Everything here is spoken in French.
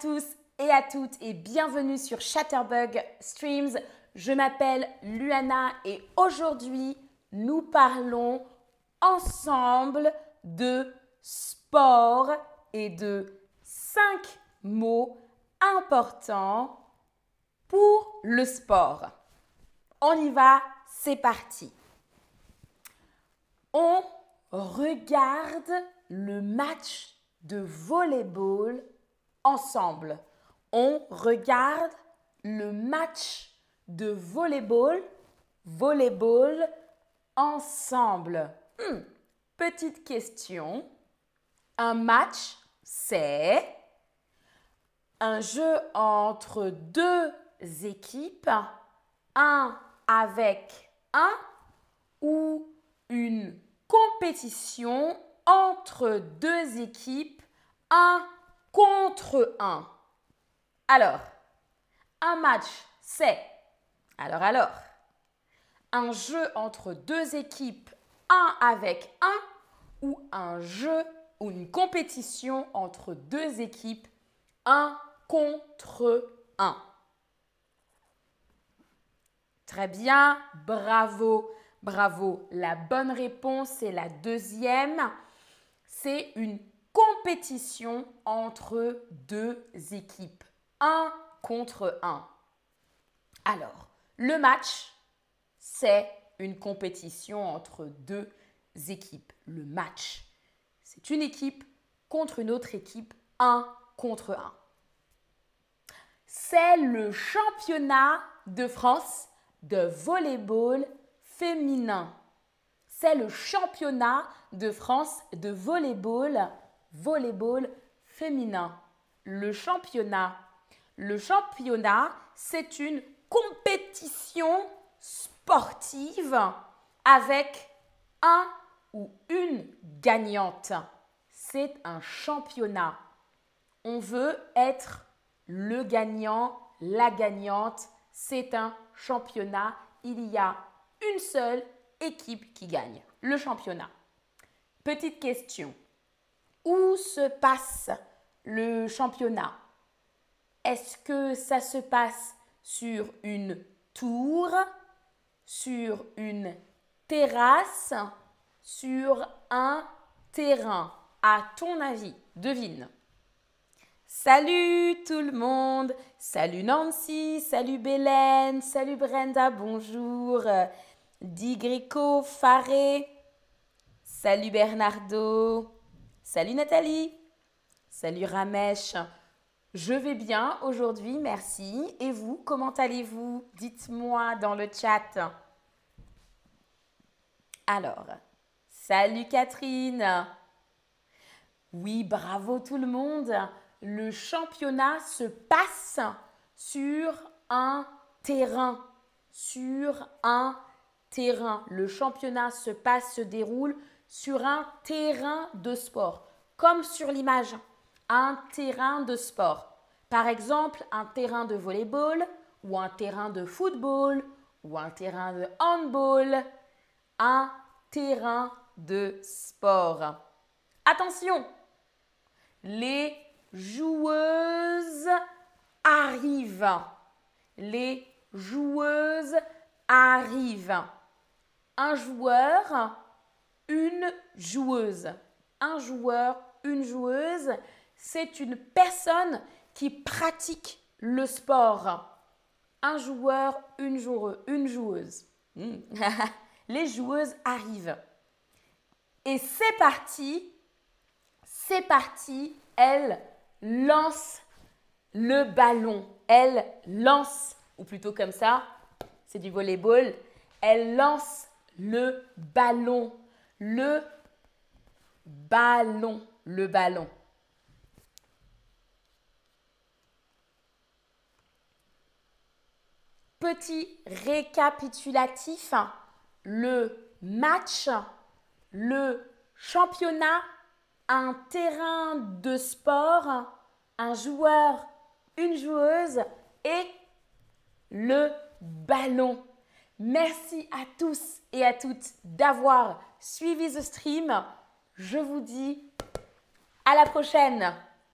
tous et à toutes et bienvenue sur Chatterbug Streams. Je m'appelle Luana et aujourd'hui nous parlons ensemble de sport et de cinq mots importants pour le sport. On y va, c'est parti. On regarde le match de volleyball ensemble. On regarde le match de volleyball, volleyball ensemble. Hmm, petite question. Un match, c'est un jeu entre deux équipes, un avec un ou une compétition entre deux équipes, un contre un. Alors, un match, c'est... Alors, alors, un jeu entre deux équipes, un avec un, ou un jeu ou une compétition entre deux équipes, un contre un. Très bien, bravo, bravo. La bonne réponse est la deuxième. C'est une compétition entre deux équipes. Un contre un. Alors, le match, c'est une compétition entre deux équipes. Le match, c'est une équipe contre une autre équipe, un contre un. C'est le championnat de France de volleyball féminin. C'est le championnat de France de volleyball volleyball féminin. Le championnat. Le championnat, c'est une compétition sportive avec un ou une gagnante. C'est un championnat. On veut être le gagnant, la gagnante. C'est un championnat. Il y a une seule équipe qui gagne. Le championnat. Petite question. Où se passe le championnat? Est-ce que ça se passe sur une tour, sur une terrasse, sur un terrain? À ton avis, devine. Salut tout le monde, salut Nancy, salut Bélène, salut Brenda, bonjour, Digrico, Faré, salut Bernardo, Salut Nathalie. Salut Ramesh. Je vais bien aujourd'hui, merci. Et vous, comment allez-vous? Dites-moi dans le chat. Alors, salut Catherine. Oui, bravo tout le monde. Le championnat se passe sur un terrain. Sur un terrain. Le championnat se passe, se déroule sur un terrain de sport, comme sur l'image, un terrain de sport. Par exemple, un terrain de volleyball ou un terrain de football ou un terrain de handball, un terrain de sport. Attention, les joueuses arrivent. Les joueuses arrivent. Un joueur une joueuse. Un joueur, une joueuse, c'est une personne qui pratique le sport. Un joueur, une, joueuse. Une joueuse. Hmm. Les joueuses arrivent. Et c'est parti, c'est parti, elle lance le ballon. Elle lance, ou plutôt comme ça, c'est du volleyball, elle lance le ballon le ballon, le ballon. Petit récapitulatif, le match, le championnat, un terrain de sport, un joueur, une joueuse et le ballon. Merci à tous et à toutes d'avoir suivi The Stream. Je vous dis à la prochaine